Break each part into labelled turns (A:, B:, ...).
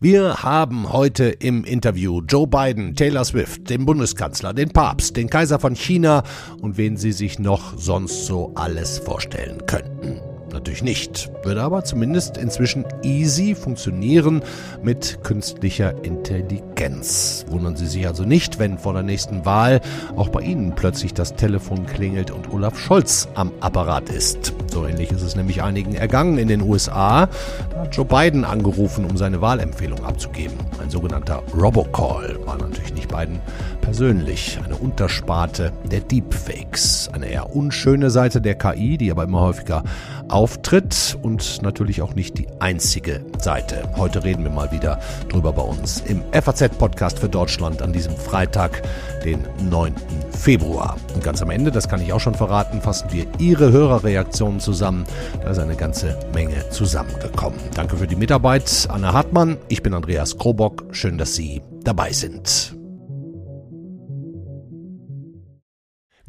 A: Wir haben heute im Interview Joe Biden, Taylor Swift, den Bundeskanzler, den Papst, den Kaiser von China und wen Sie sich noch sonst so alles vorstellen könnten. Natürlich nicht, würde aber zumindest inzwischen easy funktionieren mit künstlicher Intelligenz. Wundern Sie sich also nicht, wenn vor der nächsten Wahl auch bei Ihnen plötzlich das Telefon klingelt und Olaf Scholz am Apparat ist. So ähnlich ist es nämlich einigen ergangen in den USA. Da hat Joe Biden angerufen, um seine Wahlempfehlung abzugeben. Ein sogenannter Robocall war natürlich nicht Biden persönlich. Eine Untersparte der Deepfakes. Eine eher unschöne Seite der KI, die aber immer häufiger auftritt und natürlich auch nicht die einzige Seite. Heute reden wir mal wieder drüber bei uns im FAZ-Podcast für Deutschland an diesem Freitag, den 9. Februar. Und ganz am Ende, das kann ich auch schon verraten, fassen wir Ihre Hörerreaktionen zusammen. Da ist eine ganze Menge zusammengekommen. Danke für die Mitarbeit, Anna Hartmann. Ich bin Andreas Krobock. Schön, dass Sie dabei sind.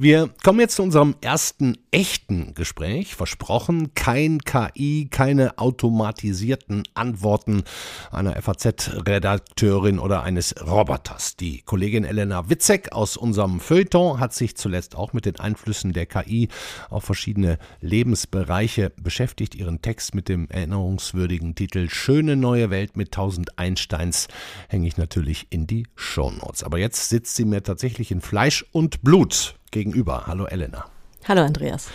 A: Wir kommen jetzt zu unserem ersten echten Gespräch. Versprochen, kein KI, keine automatisierten Antworten einer FAZ-Redakteurin oder eines Roboters. Die Kollegin Elena Witzek aus unserem Feuilleton hat sich zuletzt auch mit den Einflüssen der KI auf verschiedene Lebensbereiche beschäftigt. Ihren Text mit dem erinnerungswürdigen Titel Schöne neue Welt mit tausend Einsteins hänge ich natürlich in die Shownotes. Aber jetzt sitzt sie mir tatsächlich in Fleisch und Blut gegenüber. Hallo Elena.
B: Hallo Andreas.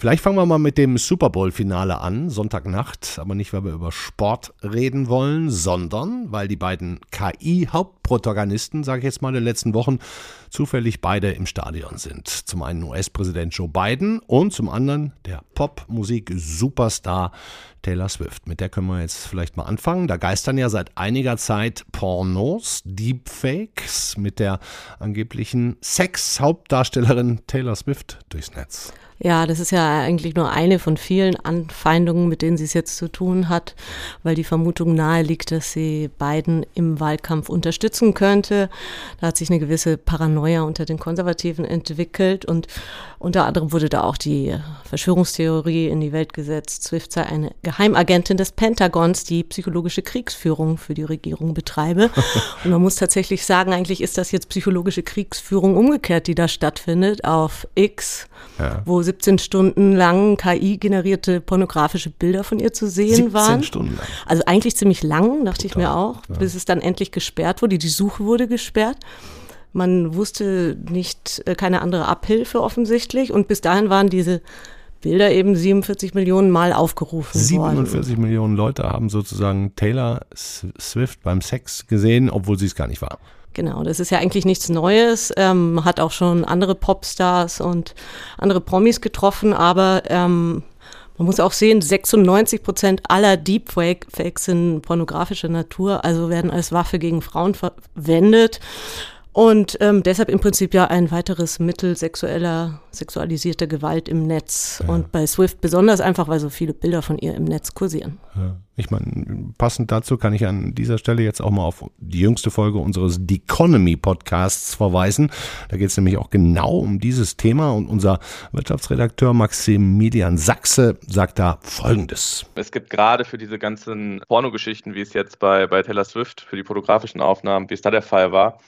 A: Vielleicht fangen wir mal mit dem Super Bowl-Finale an, Sonntagnacht, aber nicht, weil wir über Sport reden wollen, sondern weil die beiden KI-Hauptprotagonisten, sage ich jetzt mal, der letzten Wochen zufällig beide im Stadion sind. Zum einen US-Präsident Joe Biden und zum anderen der Popmusik-Superstar Taylor Swift. Mit der können wir jetzt vielleicht mal anfangen. Da geistern ja seit einiger Zeit Pornos, Deepfakes mit der angeblichen Sex-Hauptdarstellerin Taylor Swift durchs Netz.
B: Ja, das ist ja eigentlich nur eine von vielen Anfeindungen, mit denen sie es jetzt zu tun hat, weil die Vermutung nahe liegt, dass sie Biden im Wahlkampf unterstützen könnte. Da hat sich eine gewisse Paranoia unter den Konservativen entwickelt und unter anderem wurde da auch die Verschwörungstheorie in die Welt gesetzt. Swift sei eine Geheimagentin des Pentagons, die psychologische Kriegsführung für die Regierung betreibe. Und man muss tatsächlich sagen, eigentlich ist das jetzt psychologische Kriegsführung umgekehrt, die da stattfindet auf X, ja. wo 17 Stunden lang KI-generierte pornografische Bilder von ihr zu sehen 17 waren. 17 Stunden lang. Also eigentlich ziemlich lang, dachte Total, ich mir auch, ja. bis es dann endlich gesperrt wurde. Die Suche wurde gesperrt. Man wusste nicht, äh, keine andere Abhilfe offensichtlich. Und bis dahin waren diese Bilder eben 47 Millionen Mal aufgerufen
A: 47 worden. Millionen Leute haben sozusagen Taylor Swift beim Sex gesehen, obwohl sie es gar nicht war.
B: Genau, das ist ja eigentlich nichts Neues. Ähm, hat auch schon andere Popstars und andere Promis getroffen, aber ähm, man muss auch sehen, 96 Prozent aller Deepfakes sind pornografischer Natur, also werden als Waffe gegen Frauen verwendet. Und ähm, deshalb im Prinzip ja ein weiteres Mittel sexueller, sexualisierter Gewalt im Netz. Ja. Und bei Swift besonders einfach, weil so viele Bilder von ihr im Netz kursieren.
A: Ja. Ich meine, passend dazu kann ich an dieser Stelle jetzt auch mal auf die jüngste Folge unseres Deconomy Podcasts verweisen. Da geht es nämlich auch genau um dieses Thema und unser Wirtschaftsredakteur Maximilian Sachse sagt da Folgendes.
C: Es gibt gerade für diese ganzen Pornogeschichten, wie es jetzt bei, bei Taylor Swift, für die fotografischen Aufnahmen, wie es da der Fall war,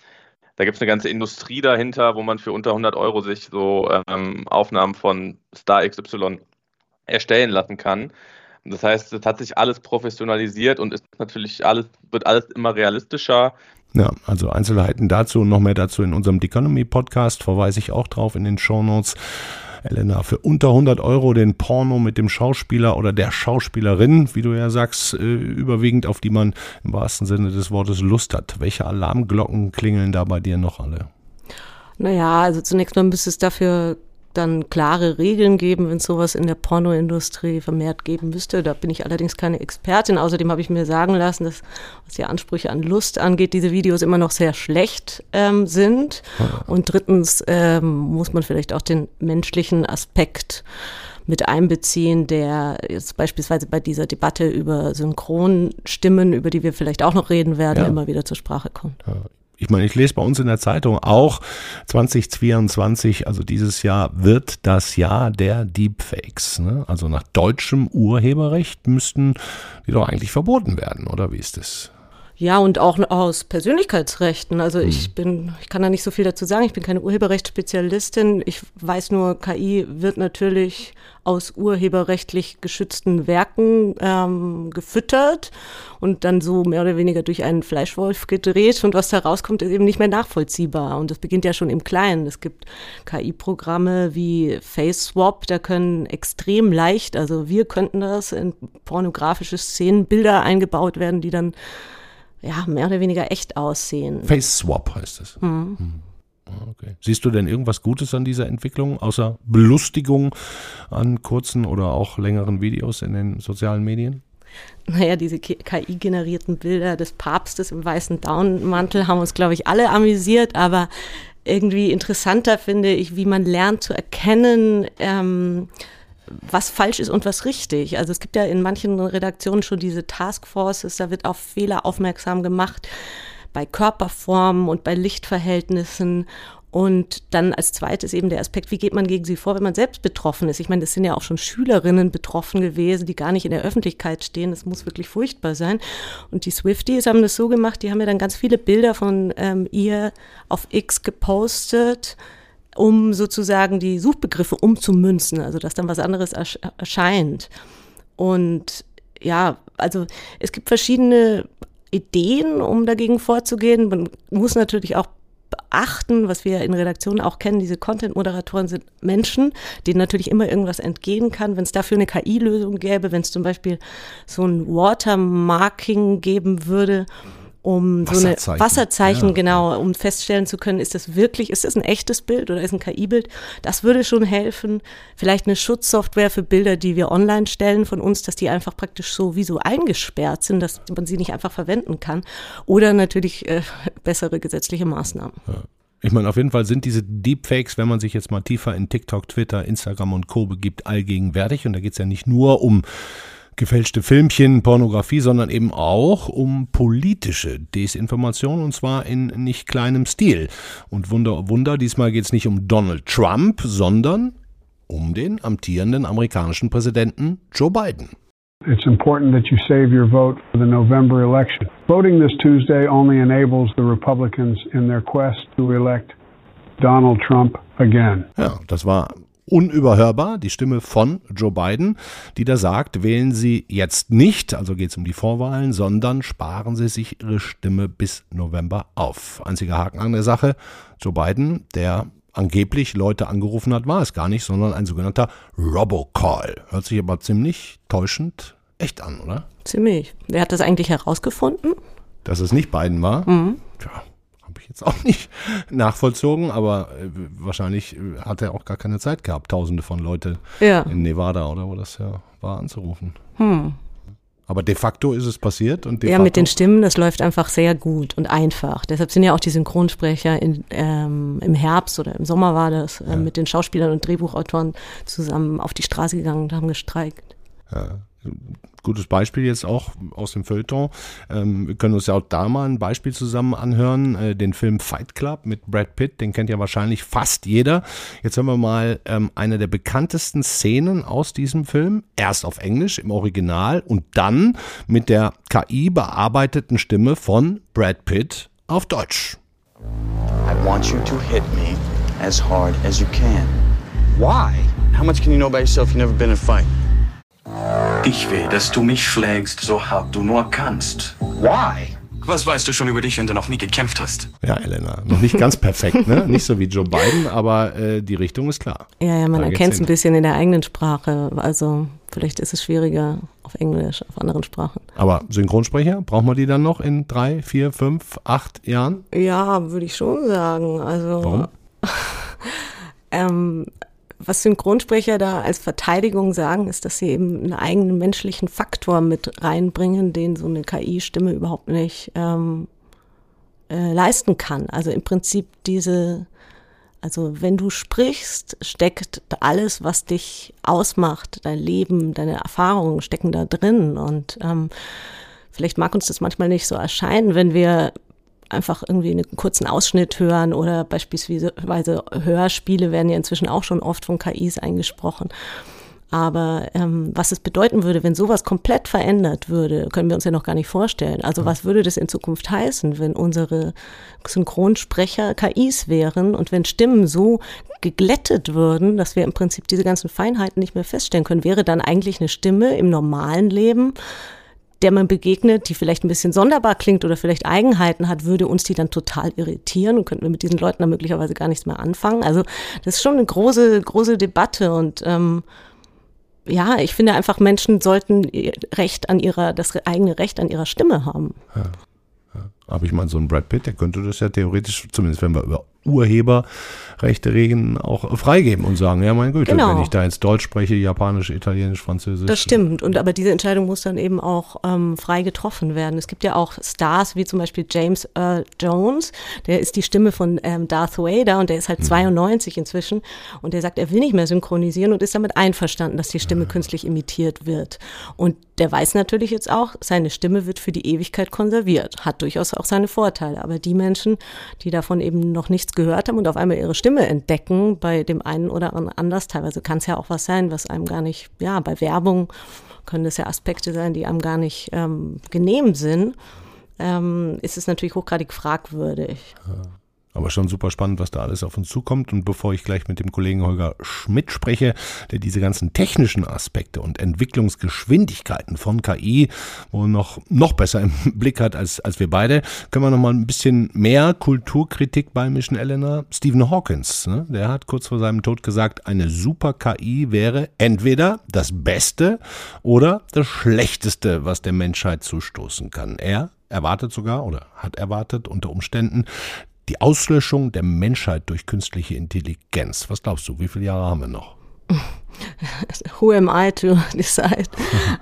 C: da gibt es eine ganze Industrie dahinter, wo man für unter 100 Euro sich so ähm, Aufnahmen von Star XY erstellen lassen kann. Das heißt, es hat sich alles professionalisiert und ist natürlich alles, wird alles immer realistischer.
A: Ja, also Einzelheiten dazu und noch mehr dazu in unserem Economy Podcast verweise ich auch drauf in den Show Notes. Elena, für unter 100 Euro den Porno mit dem Schauspieler oder der Schauspielerin, wie du ja sagst, äh, überwiegend, auf die man im wahrsten Sinne des Wortes Lust hat. Welche Alarmglocken klingeln da bei dir noch alle?
B: Naja, also zunächst mal müsste es dafür dann klare Regeln geben, wenn es sowas in der Pornoindustrie vermehrt geben müsste. Da bin ich allerdings keine Expertin. Außerdem habe ich mir sagen lassen, dass was die Ansprüche an Lust angeht, diese Videos immer noch sehr schlecht ähm, sind. Und drittens ähm, muss man vielleicht auch den menschlichen Aspekt mit einbeziehen, der jetzt beispielsweise bei dieser Debatte über Synchronstimmen, über die wir vielleicht auch noch reden werden, ja. immer wieder zur Sprache kommt. Ja
A: ich meine, ich lese bei uns in der Zeitung auch 2022, also dieses Jahr wird das Jahr der Deepfakes. Ne? Also nach deutschem Urheberrecht müssten die doch eigentlich verboten werden, oder wie ist das?
B: Ja, und auch aus Persönlichkeitsrechten. Also hm. ich bin, ich kann da nicht so viel dazu sagen. Ich bin keine Urheberrechtsspezialistin. Ich weiß nur, KI wird natürlich aus urheberrechtlich geschützten Werken ähm, gefüttert und dann so mehr oder weniger durch einen Fleischwolf gedreht. Und was da rauskommt, ist eben nicht mehr nachvollziehbar. Und das beginnt ja schon im Kleinen. Es gibt KI-Programme wie FaceSwap, da können extrem leicht, also wir könnten das in pornografische Szenen, Bilder eingebaut werden, die dann ja, mehr oder weniger echt aussehen.
A: Face Swap heißt es. Mhm. Okay. Siehst du denn irgendwas Gutes an dieser Entwicklung, außer Belustigung an kurzen oder auch längeren Videos in den sozialen Medien?
B: Naja, diese KI-generierten Bilder des Papstes im weißen Daunenmantel haben uns, glaube ich, alle amüsiert, aber irgendwie interessanter finde ich, wie man lernt zu erkennen, ähm, was falsch ist und was richtig. Also es gibt ja in manchen Redaktionen schon diese Taskforces, da wird auf Fehler aufmerksam gemacht bei Körperformen und bei Lichtverhältnissen. Und dann als zweites eben der Aspekt, wie geht man gegen sie vor, wenn man selbst betroffen ist? Ich meine, das sind ja auch schon Schülerinnen betroffen gewesen, die gar nicht in der Öffentlichkeit stehen. Das muss wirklich furchtbar sein. Und die Swifties haben das so gemacht, die haben ja dann ganz viele Bilder von ähm, ihr auf X gepostet um sozusagen die Suchbegriffe umzumünzen, also dass dann was anderes erscheint. Und ja, also es gibt verschiedene Ideen, um dagegen vorzugehen. Man muss natürlich auch beachten, was wir in Redaktionen auch kennen, diese Content-Moderatoren sind Menschen, denen natürlich immer irgendwas entgehen kann. Wenn es dafür eine KI-Lösung gäbe, wenn es zum Beispiel so ein Watermarking geben würde, um so eine Wasserzeichen, ja. genau, um feststellen zu können, ist das wirklich, ist das ein echtes Bild oder ist ein KI-Bild? Das würde schon helfen. Vielleicht eine Schutzsoftware für Bilder, die wir online stellen von uns, dass die einfach praktisch so wie so eingesperrt sind, dass man sie nicht einfach verwenden kann. Oder natürlich äh, bessere gesetzliche Maßnahmen. Ja.
A: Ich meine, auf jeden Fall sind diese Deepfakes, wenn man sich jetzt mal tiefer in TikTok, Twitter, Instagram und Co. begibt, allgegenwärtig. Und da geht es ja nicht nur um gefälschte Filmchen, Pornografie, sondern eben auch um politische Desinformation und zwar in nicht kleinem Stil. Und Wunder, Wunder, diesmal geht es nicht um Donald Trump, sondern um den amtierenden amerikanischen Präsidenten Joe Biden.
D: It's important that you save your vote for the November election. Voting this Tuesday only enables the Republicans in their quest to elect Donald Trump again.
A: Ja, das war unüberhörbar, die Stimme von Joe Biden, die da sagt, wählen Sie jetzt nicht, also geht es um die Vorwahlen, sondern sparen Sie sich Ihre Stimme bis November auf. Einziger Haken an der Sache, Joe Biden, der angeblich Leute angerufen hat, war es gar nicht, sondern ein sogenannter Robocall. Hört sich aber ziemlich täuschend echt an, oder?
B: Ziemlich. Wer hat das eigentlich herausgefunden?
A: Dass es nicht Biden war? Mhm. Tja, habe ich jetzt auch nicht nachvollzogen, aber äh, wahrscheinlich äh, hat er auch gar keine Zeit gehabt, tausende von Leute ja. in Nevada oder wo das ja war, anzurufen. Hm. Aber de facto ist es passiert und
B: Ja, mit den Stimmen, das läuft einfach sehr gut und einfach. Deshalb sind ja auch die Synchronsprecher in, ähm, im Herbst oder im Sommer war das, äh, ja. mit den Schauspielern und Drehbuchautoren zusammen auf die Straße gegangen und haben gestreikt.
A: Ja gutes Beispiel jetzt auch aus dem Feuilleton. Ähm, wir können uns ja auch da mal ein Beispiel zusammen anhören. Äh, den Film Fight Club mit Brad Pitt, den kennt ja wahrscheinlich fast jeder. Jetzt hören wir mal ähm, eine der bekanntesten Szenen aus diesem Film. Erst auf Englisch im Original und dann mit der KI bearbeiteten Stimme von Brad Pitt auf Deutsch. I want you to hit me as hard as you can. Why? How much can you know about yourself? You've never been in a fight.
E: Ich will, dass du mich schlägst, so hart du nur kannst. Why? Was weißt du schon über dich, wenn du noch nie gekämpft hast?
A: Ja, Elena, noch nicht ganz perfekt, ne? Nicht so wie Joe Biden, aber äh, die Richtung ist klar.
B: Ja, ja, man erkennt es ein bisschen in der eigenen Sprache. Also vielleicht ist es schwieriger auf Englisch, auf anderen Sprachen.
A: Aber Synchronsprecher, braucht man die dann noch in drei, vier, fünf, acht Jahren?
B: Ja, würde ich schon sagen. Also. Warum? ähm, was Synchronsprecher da als Verteidigung sagen, ist, dass sie eben einen eigenen menschlichen Faktor mit reinbringen, den so eine KI-Stimme überhaupt nicht ähm, äh, leisten kann. Also im Prinzip diese, also wenn du sprichst, steckt alles, was dich ausmacht, dein Leben, deine Erfahrungen stecken da drin. Und ähm, vielleicht mag uns das manchmal nicht so erscheinen, wenn wir einfach irgendwie einen kurzen Ausschnitt hören oder beispielsweise Hörspiele werden ja inzwischen auch schon oft von KIs eingesprochen. Aber ähm, was es bedeuten würde, wenn sowas komplett verändert würde, können wir uns ja noch gar nicht vorstellen. Also was würde das in Zukunft heißen, wenn unsere Synchronsprecher KIs wären und wenn Stimmen so geglättet würden, dass wir im Prinzip diese ganzen Feinheiten nicht mehr feststellen können? Wäre dann eigentlich eine Stimme im normalen Leben der man begegnet, die vielleicht ein bisschen sonderbar klingt oder vielleicht Eigenheiten hat, würde uns die dann total irritieren und könnten wir mit diesen Leuten dann möglicherweise gar nichts mehr anfangen. Also das ist schon eine große, große Debatte und ähm, ja, ich finde einfach, Menschen sollten Recht an ihrer, das eigene Recht an ihrer Stimme haben. Ja.
A: Aber ich meine, so ein Brad Pitt, der könnte das ja theoretisch, zumindest wenn wir über Urheberrechte reden, auch freigeben und sagen, ja mein Güte, genau. wenn ich da jetzt Deutsch spreche, Japanisch, Italienisch, Französisch.
B: Das stimmt. Und aber diese Entscheidung muss dann eben auch ähm, frei getroffen werden. Es gibt ja auch Stars wie zum Beispiel James Earl Jones, der ist die Stimme von ähm, Darth Vader und der ist halt mhm. 92 inzwischen und der sagt, er will nicht mehr synchronisieren und ist damit einverstanden, dass die Stimme mhm. künstlich imitiert wird. Und der weiß natürlich jetzt auch, seine Stimme wird für die Ewigkeit konserviert, hat durchaus auch seine Vorteile. Aber die Menschen, die davon eben noch nichts gehört haben und auf einmal ihre Stimme entdecken, bei dem einen oder anderen anders, teilweise kann es ja auch was sein, was einem gar nicht, ja, bei Werbung können das ja Aspekte sein, die einem gar nicht ähm, genehm sind, ähm, ist es natürlich hochgradig fragwürdig.
A: Ja. Aber schon super spannend, was da alles auf uns zukommt. Und bevor ich gleich mit dem Kollegen Holger Schmidt spreche, der diese ganzen technischen Aspekte und Entwicklungsgeschwindigkeiten von KI wohl noch, noch besser im Blick hat als, als wir beide, können wir noch mal ein bisschen mehr Kulturkritik beimischen, Elena. Stephen Hawkins, ne? der hat kurz vor seinem Tod gesagt, eine super KI wäre entweder das Beste oder das Schlechteste, was der Menschheit zustoßen kann. Er erwartet sogar oder hat erwartet unter Umständen, die Auslöschung der Menschheit durch künstliche Intelligenz. Was glaubst du, wie viele Jahre haben wir noch?
B: Who am I to decide?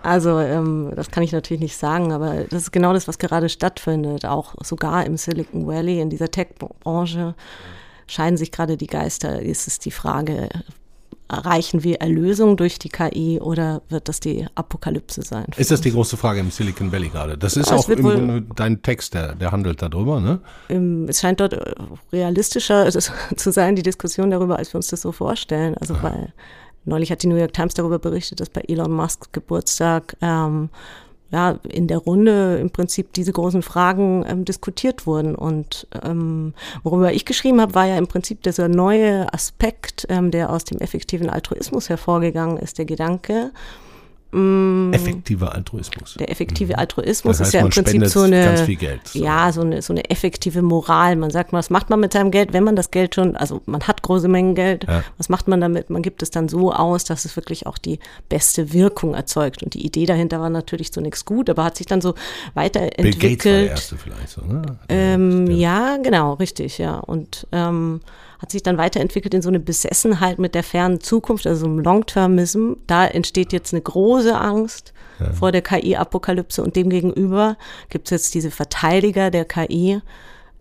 B: Also ähm, das kann ich natürlich nicht sagen, aber das ist genau das, was gerade stattfindet. Auch sogar im Silicon Valley, in dieser Tech-Branche scheiden sich gerade die Geister. Ist es die Frage, Erreichen wir Erlösung durch die KI oder wird das die Apokalypse sein?
A: Ist das die große Frage im Silicon Valley gerade? Das ist auch im Grunde dein Text, der, der handelt darüber, ne?
B: Es scheint dort äh, realistischer zu sein, die Diskussion darüber, als wir uns das so vorstellen. Also ah. weil neulich hat die New York Times darüber berichtet, dass bei Elon Musks Geburtstag ähm, ja, in der Runde im Prinzip diese großen Fragen ähm, diskutiert wurden. Und ähm, worüber ich geschrieben habe, war ja im Prinzip dieser neue Aspekt, ähm, der aus dem effektiven Altruismus hervorgegangen ist, der Gedanke.
A: Effektiver Altruismus.
B: Der effektive mhm. Altruismus das heißt, ist ja im Prinzip so eine, Geld, so. ja, so eine, so eine effektive Moral. Man sagt, was macht man mit seinem Geld, wenn man das Geld schon, also man hat große Mengen Geld, ja. was macht man damit? Man gibt es dann so aus, dass es wirklich auch die beste Wirkung erzeugt. Und die Idee dahinter war natürlich zunächst gut, aber hat sich dann so weiterentwickelt. Bill Gates war der erste vielleicht so, ne? Ähm, ja, genau, richtig, ja. Und ähm, hat sich dann weiterentwickelt in so eine Besessenheit mit der fernen Zukunft, also im Long-Termism. Da entsteht jetzt eine große Angst ja. vor der KI-Apokalypse und demgegenüber gibt es jetzt diese Verteidiger der KI,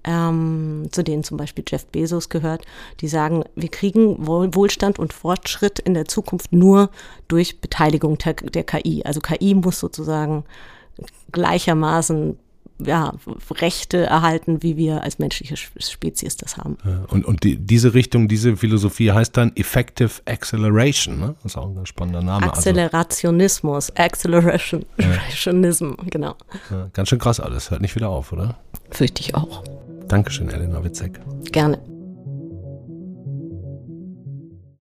B: ähm, zu denen zum Beispiel Jeff Bezos gehört, die sagen, wir kriegen Wohlstand und Fortschritt in der Zukunft nur durch Beteiligung der, der KI. Also KI muss sozusagen gleichermaßen ja, Rechte erhalten, wie wir als menschliche Spezies das haben.
A: und und die, diese Richtung, diese Philosophie heißt dann Effective Acceleration, ne? Das ist auch ein ganz spannender Name.
B: Also Accelerationismus, Accelerationism, ja. genau.
A: Ja, ganz schön krass alles, hört nicht wieder auf, oder?
B: Fürchte ich auch.
A: Dankeschön, Elena Witzek.
B: Gerne.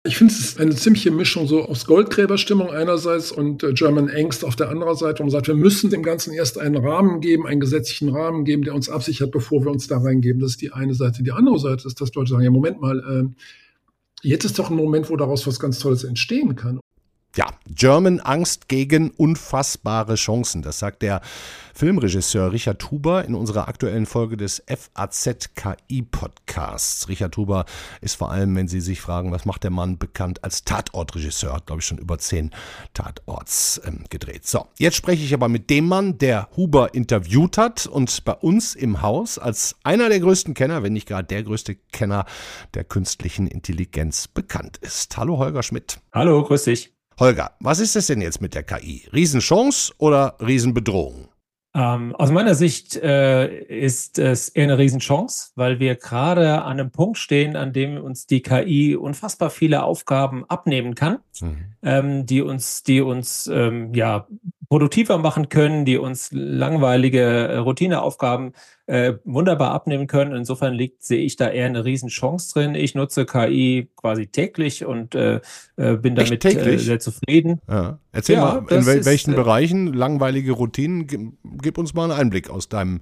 F: Ich finde, es eine ziemliche Mischung so aus Goldgräberstimmung einerseits und äh, German Angst auf der anderen Seite. man sagt, wir müssen dem Ganzen erst einen Rahmen geben, einen gesetzlichen Rahmen geben, der uns absichert, bevor wir uns da reingeben. Das ist die eine Seite. Die andere Seite ist, dass Leute sagen, ja, Moment mal, äh, jetzt ist doch ein Moment, wo daraus was ganz Tolles entstehen kann.
A: Ja, German Angst gegen unfassbare Chancen. Das sagt der Filmregisseur Richard Huber in unserer aktuellen Folge des FAZ KI Podcasts. Richard Huber ist vor allem, wenn Sie sich fragen, was macht der Mann, bekannt als Tatortregisseur. Hat, glaube ich, schon über zehn Tatorts ähm, gedreht. So, jetzt spreche ich aber mit dem Mann, der Huber interviewt hat und bei uns im Haus als einer der größten Kenner, wenn nicht gerade der größte Kenner der künstlichen Intelligenz bekannt ist. Hallo Holger Schmidt.
G: Hallo, grüß dich.
A: Holger, was ist das denn jetzt mit der KI? Riesenchance oder Riesenbedrohung?
G: Ähm, aus meiner Sicht äh, ist es eher eine Riesenchance, weil wir gerade an einem Punkt stehen, an dem uns die KI unfassbar viele Aufgaben abnehmen kann, mhm. ähm, die uns, die uns ähm, ja produktiver machen können, die uns langweilige äh, Routineaufgaben äh, wunderbar abnehmen können. Insofern liegt, sehe ich da eher eine Riesenchance drin. Ich nutze KI quasi täglich und äh, äh bin damit äh, sehr zufrieden.
A: Ja. Erzähl ja, mal, in wel welchen ist, äh, Bereichen langweilige Routinen? Gib, gib, uns mal einen Einblick aus deinem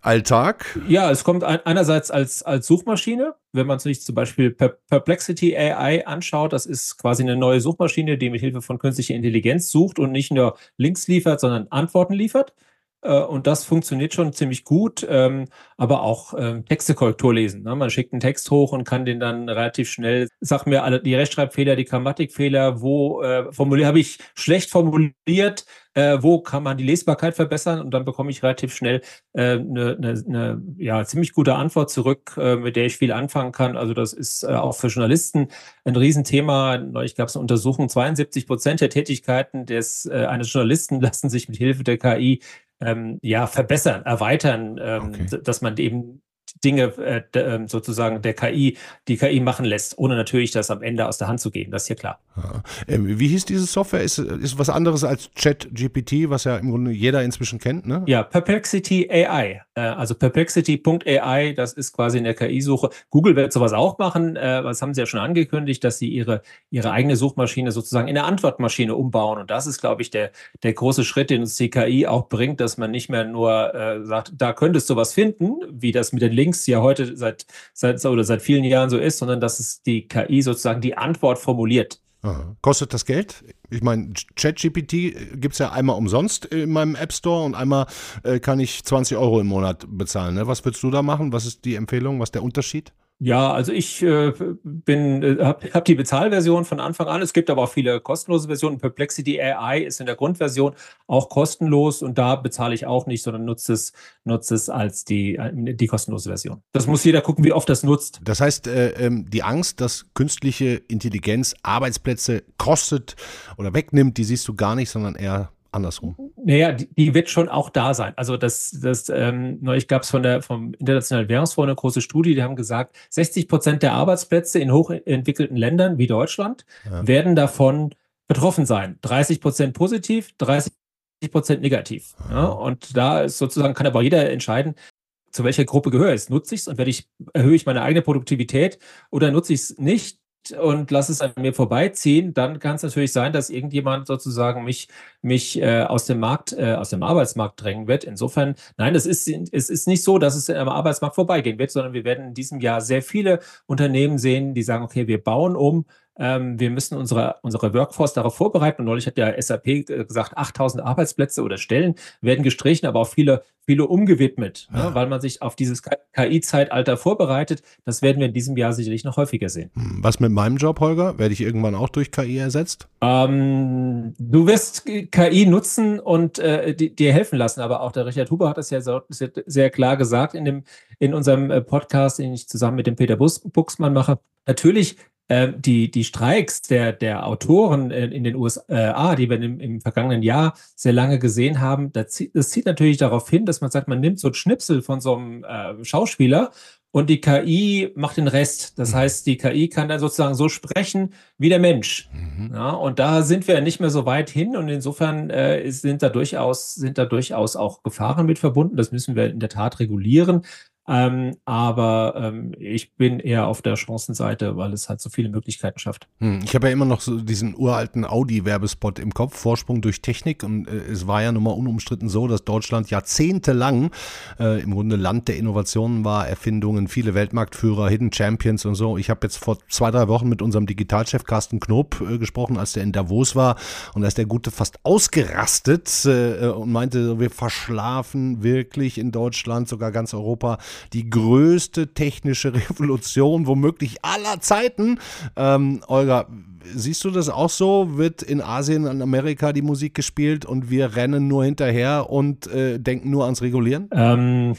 A: Alltag.
G: Ja, es kommt ein, einerseits als, als Suchmaschine, wenn man sich zum Beispiel Perplexity AI anschaut, das ist quasi eine neue Suchmaschine, die mit Hilfe von künstlicher Intelligenz sucht und nicht nur Links liefert, sondern Antworten liefert. Äh, und das funktioniert schon ziemlich gut, ähm, aber auch ähm, Textekorrektur lesen. Ne? Man schickt einen Text hoch und kann den dann relativ schnell, sag mir alle die Rechtschreibfehler, die Grammatikfehler, wo äh, formulier habe ich schlecht formuliert, äh, wo kann man die Lesbarkeit verbessern und dann bekomme ich relativ schnell eine äh, ne, ne, ne, ja, ziemlich gute Antwort zurück, äh, mit der ich viel anfangen kann. Also das ist äh, auch für Journalisten ein Riesenthema. Neulich gab es eine Untersuchung, 72 Prozent der Tätigkeiten des, eines Journalisten lassen sich mit Hilfe der KI ähm, ja, verbessern, erweitern, ähm, okay. dass man eben Dinge äh, ähm, sozusagen der KI, die KI machen lässt, ohne natürlich das am Ende aus der Hand zu gehen. Das ist hier klar.
A: Ja. Ähm, wie hieß diese Software? Ist, ist was anderes als ChatGPT, was ja im Grunde jeder inzwischen kennt, ne?
G: Ja, Perplexity AI. Äh, also perplexity.ai, das ist quasi in der KI-Suche. Google wird sowas auch machen. Äh, was haben sie ja schon angekündigt, dass sie ihre, ihre eigene Suchmaschine sozusagen in eine Antwortmaschine umbauen. Und das ist, glaube ich, der, der große Schritt, den uns die KI auch bringt, dass man nicht mehr nur äh, sagt, da könntest du was finden, wie das mit den Links ja heute seit, seit, oder seit vielen Jahren so ist, sondern dass es die KI sozusagen die Antwort formuliert.
A: Aha. Kostet das Geld? Ich meine, ChatGPT gibt es ja einmal umsonst in meinem App Store und einmal äh, kann ich 20 Euro im Monat bezahlen. Ne? Was würdest du da machen? Was ist die Empfehlung? Was ist der Unterschied?
G: Ja, also ich äh, bin, äh, habe hab die Bezahlversion von Anfang an. Es gibt aber auch viele kostenlose Versionen. Perplexity AI ist in der Grundversion auch kostenlos und da bezahle ich auch nicht, sondern nutze es, nutze es als die, die kostenlose Version. Das muss jeder gucken, wie oft das nutzt.
A: Das heißt, äh, ähm, die Angst, dass künstliche Intelligenz Arbeitsplätze kostet oder wegnimmt, die siehst du gar nicht, sondern eher andersrum.
G: Naja, die, die, wird schon auch da sein. Also das, das ähm, neulich gab es von der vom Internationalen Währungsfonds eine große Studie, die haben gesagt, 60 Prozent der Arbeitsplätze in hochentwickelten Ländern wie Deutschland ja. werden davon betroffen sein. 30 Prozent positiv, 30 Prozent negativ. Ja, und da ist sozusagen kann aber jeder entscheiden, zu welcher Gruppe gehöre ich. Nutze ich es und werde ich, erhöhe ich meine eigene Produktivität oder nutze ich es nicht? Und lasse es an mir vorbeiziehen, dann kann es natürlich sein, dass irgendjemand sozusagen mich, mich äh, aus dem Markt, äh, aus dem Arbeitsmarkt drängen wird. Insofern, nein, es ist, es ist nicht so, dass es am Arbeitsmarkt vorbeigehen wird, sondern wir werden in diesem Jahr sehr viele Unternehmen sehen, die sagen, okay, wir bauen um, ähm, wir müssen unsere, unsere Workforce darauf vorbereiten. Und neulich hat der SAP gesagt, 8000 Arbeitsplätze oder Stellen werden gestrichen, aber auch viele, viele umgewidmet, ja. ne, weil man sich auf dieses KI-Zeitalter vorbereitet. Das werden wir in diesem Jahr sicherlich noch häufiger sehen.
A: Hm, was mit meinem Job, Holger? Werde ich irgendwann auch durch KI ersetzt?
G: Ähm, du wirst KI nutzen und äh, dir helfen lassen, aber auch der Richard Huber hat das ja so, sehr klar gesagt in, dem, in unserem äh, Podcast, den ich zusammen mit dem Peter Buxmann mache. Natürlich äh, die, die Streiks der, der Autoren in, in den USA, die wir im, im vergangenen Jahr sehr lange gesehen haben, das zieht, das zieht natürlich darauf hin, dass man sagt, man nimmt so ein Schnipsel von so einem äh, Schauspieler und die KI macht den Rest. Das mhm. heißt, die KI kann dann sozusagen so sprechen wie der Mensch. Mhm. Ja, und da sind wir nicht mehr so weit hin und insofern äh, sind da durchaus sind da durchaus auch Gefahren mit verbunden. Das müssen wir in der Tat regulieren. Ähm, aber ähm, ich bin eher auf der Chancenseite, weil es halt so viele Möglichkeiten schafft.
A: Hm, ich habe ja immer noch so diesen uralten Audi-Werbespot im Kopf, Vorsprung durch Technik. Und äh, es war ja nun mal unumstritten so, dass Deutschland jahrzehntelang äh, im Grunde Land der Innovationen war, Erfindungen, viele Weltmarktführer, Hidden Champions und so. Ich habe jetzt vor zwei, drei Wochen mit unserem Digitalchef Carsten Knob äh, gesprochen, als der in Davos war. Und da ist der Gute fast ausgerastet äh, und meinte, wir verschlafen wirklich in Deutschland, sogar ganz Europa die größte technische Revolution womöglich aller Zeiten. Ähm, Olga, siehst du das auch so? Wird in Asien und Amerika die Musik gespielt und wir rennen nur hinterher und äh, denken nur ans Regulieren?
G: Ähm,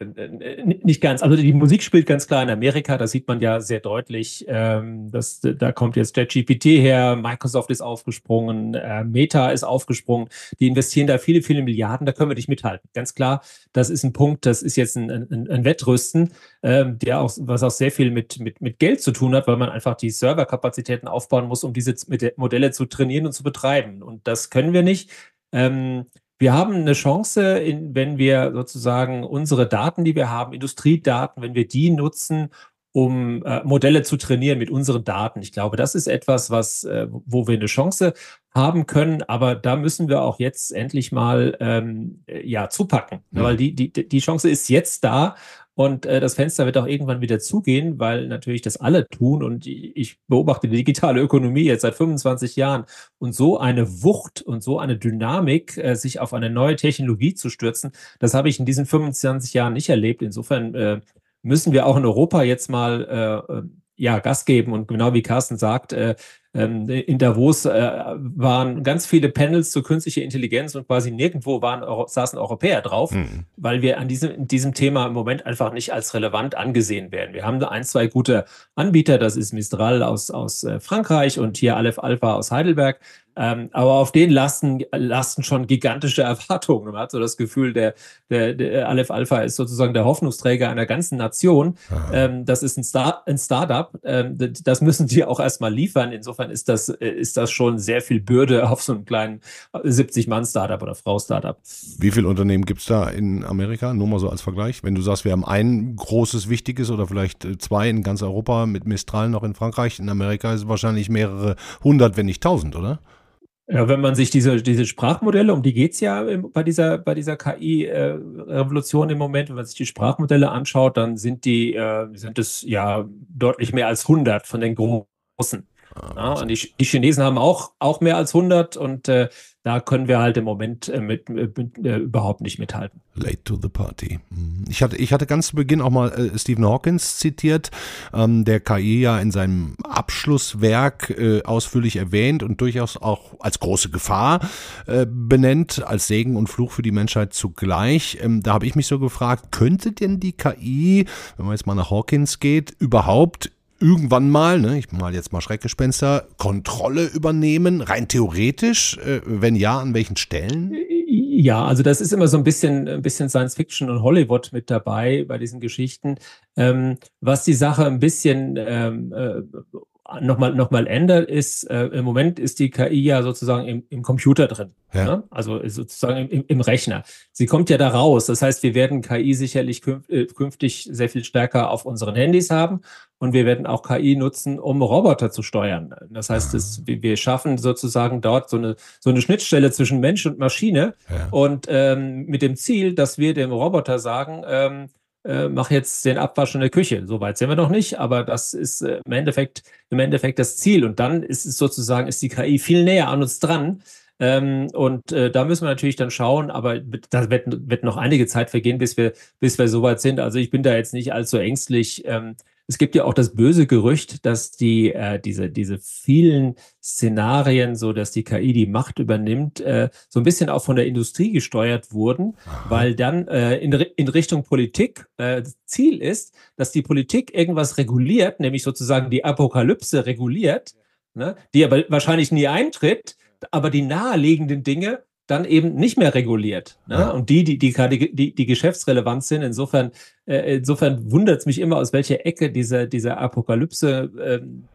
G: nicht ganz. Also die Musik spielt ganz klar in Amerika, das sieht man ja sehr deutlich. Ähm, das, da kommt jetzt der GPT her, Microsoft ist aufgesprungen, äh, Meta ist aufgesprungen. Die investieren da viele, viele Milliarden, da können wir nicht mithalten. Ganz klar, das ist ein Punkt, das ist jetzt ein, ein, ein Wettrüsten, ähm, der auch, was auch sehr viel mit, mit, mit Geld zu tun hat, weil man einfach die Serverkapazitäten aufbauen muss, um diese Modelle zu trainieren und zu betreiben. Und das können wir nicht. Ähm, wir haben eine Chance, in, wenn wir sozusagen unsere Daten, die wir haben, Industriedaten, wenn wir die nutzen, um äh, Modelle zu trainieren mit unseren Daten. Ich glaube, das ist etwas, was, äh, wo wir eine Chance haben können, aber da müssen wir auch jetzt endlich mal ähm, ja zupacken, ja. weil die, die, die Chance ist jetzt da und äh, das Fenster wird auch irgendwann wieder zugehen, weil natürlich das alle tun. Und ich beobachte die digitale Ökonomie jetzt seit 25 Jahren. Und so eine Wucht und so eine Dynamik, äh, sich auf eine neue Technologie zu stürzen, das habe ich in diesen 25 Jahren nicht erlebt. Insofern äh, müssen wir auch in Europa jetzt mal äh, äh ja, Gas geben. Und genau wie Carsten sagt, äh, in Davos äh, waren ganz viele Panels zur künstlicher Intelligenz und quasi nirgendwo waren, saßen Europäer drauf, mhm. weil wir an diesem, diesem Thema im Moment einfach nicht als relevant angesehen werden. Wir haben da ein, zwei gute Anbieter, das ist Mistral aus, aus äh, Frankreich und hier Aleph Alpha aus Heidelberg. Ähm, aber auf den lasten, lasten schon gigantische Erwartungen. Man hat so das Gefühl, der, der, der Aleph Alpha ist sozusagen der Hoffnungsträger einer ganzen Nation. Ähm, das ist ein, Star, ein Startup. Ähm, das müssen die auch erstmal liefern. Insofern ist das, äh, ist das schon sehr viel Bürde auf so einem kleinen 70-Mann-Startup oder Frau-Startup.
A: Wie viele Unternehmen gibt es da in Amerika? Nur mal so als Vergleich. Wenn du sagst, wir haben ein großes, wichtiges oder vielleicht äh, zwei in ganz Europa mit Mistral noch in Frankreich. In Amerika ist es wahrscheinlich mehrere hundert, wenn nicht tausend, oder?
G: Ja, wenn man sich diese, diese Sprachmodelle, um die geht's ja bei dieser, bei dieser KI-Revolution äh, im Moment, wenn man sich die Sprachmodelle anschaut, dann sind die, äh, sind es ja deutlich mehr als 100 von den großen. Ja, und die, die, Chinesen haben auch, auch mehr als 100 und äh, da können wir halt im Moment äh, mit, mit, mit äh, überhaupt nicht mithalten.
A: Late to the party. Mhm. Ich hatte, ich hatte ganz zu Beginn auch mal äh, Stephen Hawkins zitiert, ähm, der KI ja in seinem Abschlusswerk äh, ausführlich erwähnt und durchaus auch als große Gefahr äh, benennt, als Segen und Fluch für die Menschheit zugleich. Ähm, da habe ich mich so gefragt, könnte denn die KI, wenn man jetzt mal nach Hawkins geht, überhaupt irgendwann mal, ne, ich mal jetzt mal Schreckgespenster, Kontrolle übernehmen, rein theoretisch? Äh, wenn ja, an welchen Stellen?
G: Ja, also das ist immer so ein bisschen, ein bisschen Science Fiction und Hollywood mit dabei bei diesen Geschichten. Ähm, was die Sache ein bisschen ähm, äh, nochmal noch mal ändert, ist, äh, im Moment ist die KI ja sozusagen im, im Computer drin. Ja. Ne? Also sozusagen im, im, Rechner. Sie kommt ja da raus. Das heißt, wir werden KI sicherlich äh, künftig sehr viel stärker auf unseren Handys haben und wir werden auch KI nutzen, um Roboter zu steuern. Das heißt, es, wir schaffen sozusagen dort so eine, so eine Schnittstelle zwischen Mensch und Maschine ja. und ähm, mit dem Ziel, dass wir dem Roboter sagen, ähm, äh, mach jetzt den Abwasch in der Küche. So weit sind wir noch nicht, aber das ist äh, im Endeffekt, im Endeffekt das Ziel. Und dann ist es sozusagen, ist die KI viel näher an uns dran. Ähm, und äh, da müssen wir natürlich dann schauen, aber da wird, wird noch einige Zeit vergehen, bis wir, bis wir soweit sind. Also ich bin da jetzt nicht allzu ängstlich. Ähm, es gibt ja auch das böse Gerücht, dass die äh, diese diese vielen Szenarien, so dass die KI die Macht übernimmt, äh, so ein bisschen auch von der Industrie gesteuert wurden, Aha. weil dann äh, in, in Richtung Politik äh, Ziel ist, dass die Politik irgendwas reguliert, nämlich sozusagen die Apokalypse reguliert, ne, die aber wahrscheinlich nie eintritt, aber die naheliegenden Dinge dann eben nicht mehr reguliert. Ne? Ja. Und die, die, die, die, die geschäftsrelevant sind, insofern, äh, insofern wundert es mich immer, aus welcher Ecke diese, diese Apokalypse ähm,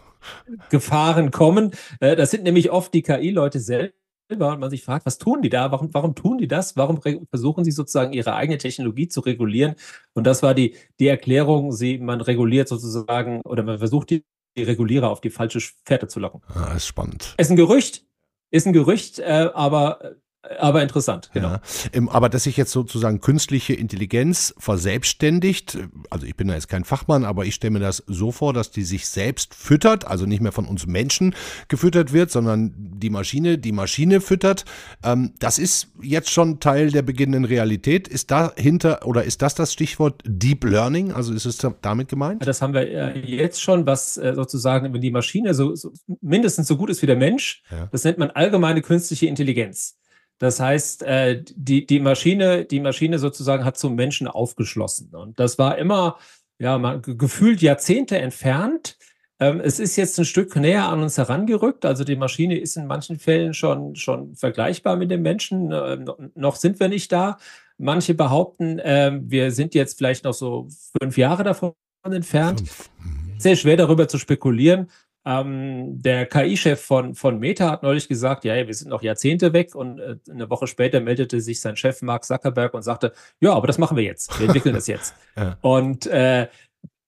G: Gefahren kommen. Äh, das sind nämlich oft die KI-Leute selber und man sich fragt, was tun die da? Warum, warum tun die das? Warum versuchen sie sozusagen ihre eigene Technologie zu regulieren? Und das war die, die Erklärung, sie, man reguliert sozusagen oder man versucht die, die Regulierer auf die falsche Fährte zu locken.
A: Ah, ist spannend.
G: Es ist ein Gerücht, ist ein Gerücht, äh, aber aber interessant, genau. Ja,
A: aber dass sich jetzt sozusagen künstliche Intelligenz verselbstständigt, also ich bin da jetzt kein Fachmann, aber ich stelle mir das so vor, dass die sich selbst füttert, also nicht mehr von uns Menschen gefüttert wird, sondern die Maschine die Maschine füttert. Ähm, das ist jetzt schon Teil der beginnenden Realität. Ist dahinter oder ist das das Stichwort Deep Learning? Also ist es damit gemeint?
G: Das haben wir jetzt schon, was äh, sozusagen, wenn die Maschine so, so mindestens so gut ist wie der Mensch, ja. das nennt man allgemeine künstliche Intelligenz. Das heißt, äh, die, die, Maschine, die Maschine sozusagen hat zum Menschen aufgeschlossen. Und das war immer ja, mal gefühlt Jahrzehnte entfernt. Ähm, es ist jetzt ein Stück näher an uns herangerückt. Also die Maschine ist in manchen Fällen schon, schon vergleichbar mit dem Menschen. Äh, noch sind wir nicht da. Manche behaupten, äh, wir sind jetzt vielleicht noch so fünf Jahre davon entfernt. Mhm. Sehr schwer darüber zu spekulieren. Ähm, der KI-Chef von, von Meta hat neulich gesagt, ja, wir sind noch Jahrzehnte weg und äh, eine Woche später meldete sich sein Chef Mark Zuckerberg und sagte, ja, aber das machen wir jetzt. Wir entwickeln das jetzt. ja. Und äh,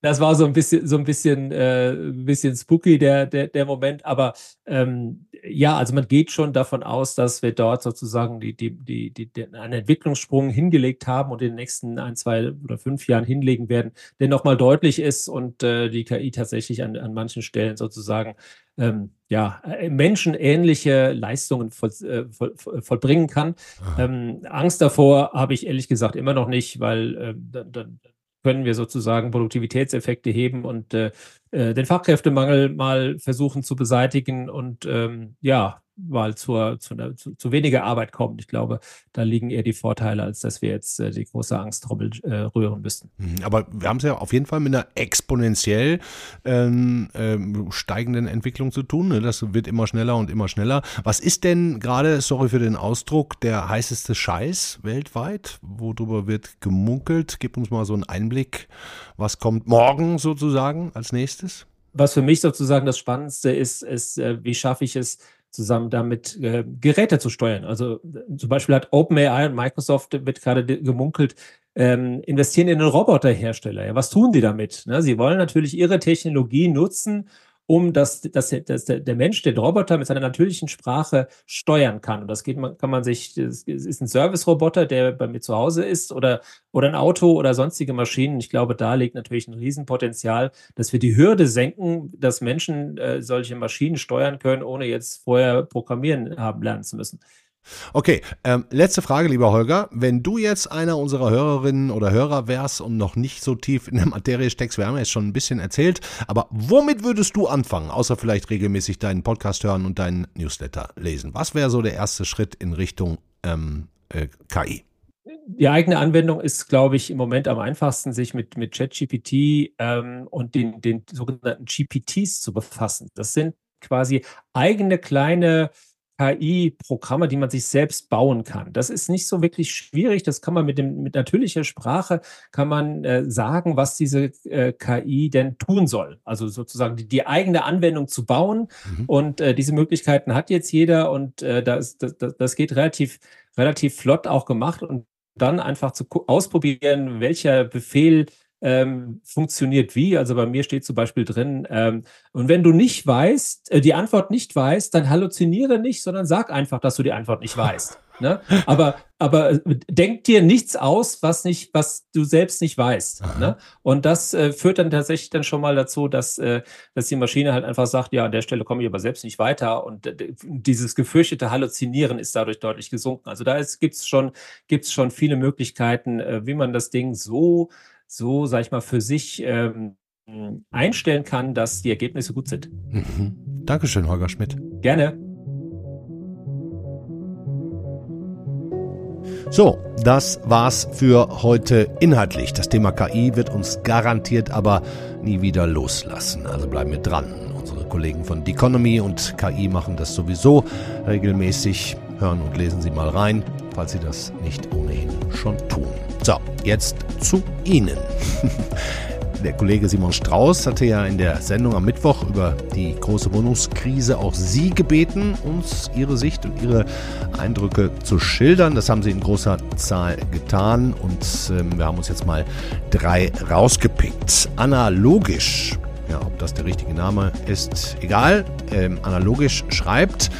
G: das war so ein bisschen, so ein bisschen, äh, ein bisschen spooky, der, der, der Moment. Aber ähm, ja, also man geht schon davon aus, dass wir dort sozusagen die, die, die, die, den, einen Entwicklungssprung hingelegt haben und in den nächsten ein, zwei oder fünf Jahren hinlegen werden, der nochmal deutlich ist und äh, die KI tatsächlich an, an manchen Stellen sozusagen ähm, ja, äh, menschenähnliche Leistungen voll, äh, voll, vollbringen kann. Ähm, Angst davor habe ich ehrlich gesagt immer noch nicht, weil äh, dann, dann können wir sozusagen Produktivitätseffekte heben und äh, äh, den Fachkräftemangel mal versuchen zu beseitigen und ähm, ja, mal zur, zu, zu, zu, weniger Arbeit kommen. Ich glaube, da liegen eher die Vorteile, als dass wir jetzt äh, die große Angsttrommel äh, rühren müssten.
A: Mhm, aber wir haben es ja auf jeden Fall mit einer exponentiell ähm, ähm, steigenden Entwicklung zu tun. Ne? Das wird immer schneller und immer schneller. Was ist denn gerade, sorry für den Ausdruck, der heißeste Scheiß weltweit? Worüber wird gemunkelt? Gib uns mal so einen Einblick. Was kommt morgen sozusagen als nächstes?
G: Was für mich sozusagen das Spannendste ist, ist, äh, wie schaffe ich es, zusammen damit äh, Geräte zu steuern. Also zum Beispiel hat OpenAI und Microsoft wird gerade gemunkelt, ähm, investieren in einen Roboterhersteller. Ja, was tun die damit? Ne? Sie wollen natürlich ihre Technologie nutzen, um dass, dass, dass der Mensch, den Roboter mit seiner natürlichen Sprache steuern kann. Und das geht, kann man sich, das ist ein Service-Roboter, der bei mir zu Hause ist oder, oder ein Auto oder sonstige Maschinen. Ich glaube, da liegt natürlich ein Riesenpotenzial, dass wir die Hürde senken, dass Menschen äh, solche Maschinen steuern können, ohne jetzt vorher programmieren haben lernen zu müssen.
A: Okay, ähm, letzte Frage, lieber Holger. Wenn du jetzt einer unserer Hörerinnen oder Hörer wärst und noch nicht so tief in der Materie steckst, wir haben ja jetzt schon ein bisschen erzählt, aber womit würdest du anfangen, außer vielleicht regelmäßig deinen Podcast hören und deinen Newsletter lesen? Was wäre so der erste Schritt in Richtung ähm, äh, KI?
G: Die eigene Anwendung ist, glaube ich, im Moment am einfachsten, sich mit, mit ChatGPT ähm, und den, den sogenannten GPTs zu befassen. Das sind quasi eigene kleine KI-Programme, die man sich selbst bauen kann. Das ist nicht so wirklich schwierig. Das kann man mit, dem, mit natürlicher Sprache kann man äh, sagen, was diese äh, KI denn tun soll. Also sozusagen die, die eigene Anwendung zu bauen. Mhm. Und äh, diese Möglichkeiten hat jetzt jeder und äh, das, das, das geht relativ, relativ flott auch gemacht und dann einfach zu ausprobieren, welcher Befehl ähm, funktioniert wie. Also bei mir steht zum Beispiel drin, ähm, und wenn du nicht weißt, äh, die Antwort nicht weißt, dann halluziniere nicht, sondern sag einfach, dass du die Antwort nicht weißt. Ne? Aber, aber äh, denk dir nichts aus, was nicht, was du selbst nicht weißt. Ne? Und das äh, führt dann tatsächlich dann schon mal dazu, dass, äh, dass die Maschine halt einfach sagt, ja, an der Stelle komme ich aber selbst nicht weiter. Und äh, dieses gefürchtete Halluzinieren ist dadurch deutlich gesunken. Also da gibt es schon, gibt's schon viele Möglichkeiten, äh, wie man das Ding so so, sag ich mal, für sich ähm, einstellen kann, dass die Ergebnisse gut sind.
A: Mhm. Dankeschön, Holger Schmidt.
G: Gerne.
A: So, das war's für heute inhaltlich. Das Thema KI wird uns garantiert aber nie wieder loslassen. Also bleiben wir dran. Unsere Kollegen von The Economy und KI machen das sowieso regelmäßig. Hören und lesen Sie mal rein, falls Sie das nicht ohnehin schon tun. So, jetzt zu Ihnen. Der Kollege Simon Strauß hatte ja in der Sendung am Mittwoch über die große Wohnungskrise auch Sie gebeten, uns Ihre Sicht und Ihre Eindrücke zu schildern. Das haben Sie in großer Zahl getan und ähm, wir haben uns jetzt mal drei rausgepickt. Analogisch, ja, ob das der richtige Name ist, egal. Ähm, analogisch schreibt,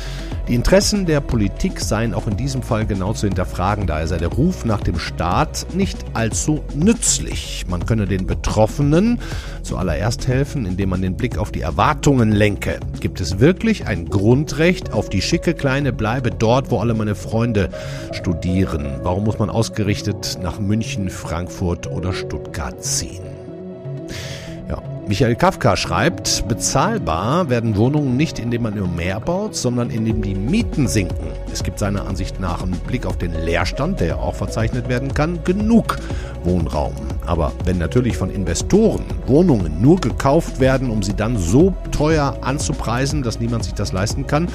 A: die Interessen der Politik seien auch in diesem Fall genau zu hinterfragen, da sei der Ruf nach dem Staat nicht allzu nützlich. Man könne den Betroffenen zuallererst helfen, indem man den Blick auf die Erwartungen lenke. Gibt es wirklich ein Grundrecht auf die schicke kleine Bleibe dort, wo alle meine Freunde studieren? Warum muss man ausgerichtet nach München, Frankfurt oder Stuttgart ziehen? Michael Kafka schreibt, bezahlbar werden Wohnungen nicht, indem man immer mehr baut, sondern indem die Mieten sinken. Es gibt seiner Ansicht nach einen Blick auf den Leerstand, der auch verzeichnet werden kann, genug Wohnraum. Aber wenn natürlich von Investoren Wohnungen nur gekauft werden, um sie dann so teuer anzupreisen, dass niemand sich das leisten kann,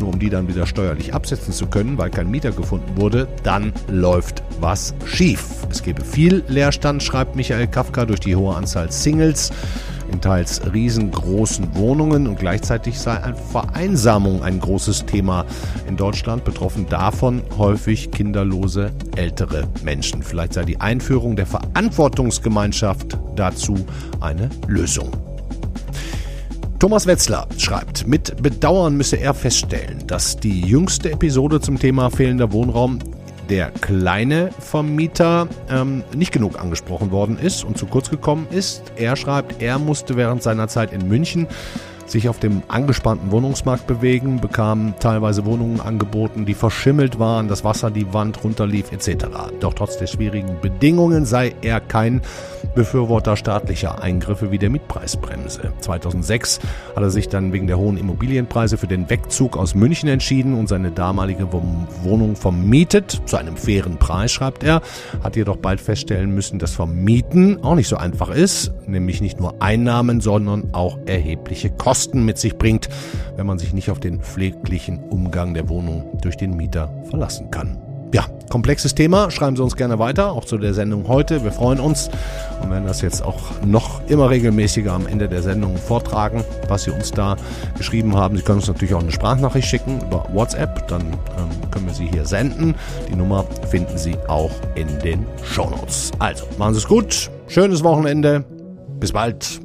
A: nur um die dann wieder steuerlich absetzen zu können, weil kein Mieter gefunden wurde, dann läuft was schief. Es gäbe viel Leerstand, schreibt Michael Kafka, durch die hohe Anzahl Singles in teils riesengroßen Wohnungen und gleichzeitig sei Vereinsamung ein großes Thema in Deutschland, betroffen davon häufig kinderlose ältere Menschen. Vielleicht sei die Einführung der Verantwortungsgemeinschaft dazu eine Lösung. Thomas Wetzler schreibt, mit Bedauern müsse er feststellen, dass die jüngste Episode zum Thema fehlender Wohnraum der kleine Vermieter ähm, nicht genug angesprochen worden ist und zu kurz gekommen ist. Er schreibt, er musste während seiner Zeit in München sich auf dem angespannten Wohnungsmarkt bewegen, bekamen teilweise Wohnungen angeboten, die verschimmelt waren, das Wasser die Wand runterlief etc. Doch trotz der schwierigen Bedingungen sei er kein Befürworter staatlicher Eingriffe wie der Mietpreisbremse. 2006 hat er sich dann wegen der hohen Immobilienpreise für den Wegzug aus München entschieden und seine damalige Wohnung vermietet, zu einem fairen Preis, schreibt er, hat jedoch bald feststellen müssen, dass Vermieten auch nicht so einfach ist, nämlich nicht nur Einnahmen, sondern auch erhebliche Kosten mit sich bringt, wenn man sich nicht auf den pfleglichen Umgang der Wohnung durch den Mieter verlassen kann. Ja, komplexes Thema. Schreiben Sie uns gerne weiter, auch zu der Sendung heute. Wir freuen uns und werden das jetzt auch noch immer regelmäßiger am Ende der Sendung vortragen, was Sie uns da geschrieben haben. Sie können uns natürlich auch eine Sprachnachricht schicken über WhatsApp, dann ähm, können wir sie hier senden. Die Nummer finden Sie auch in den Show Notes. Also, machen Sie es gut, schönes Wochenende, bis bald.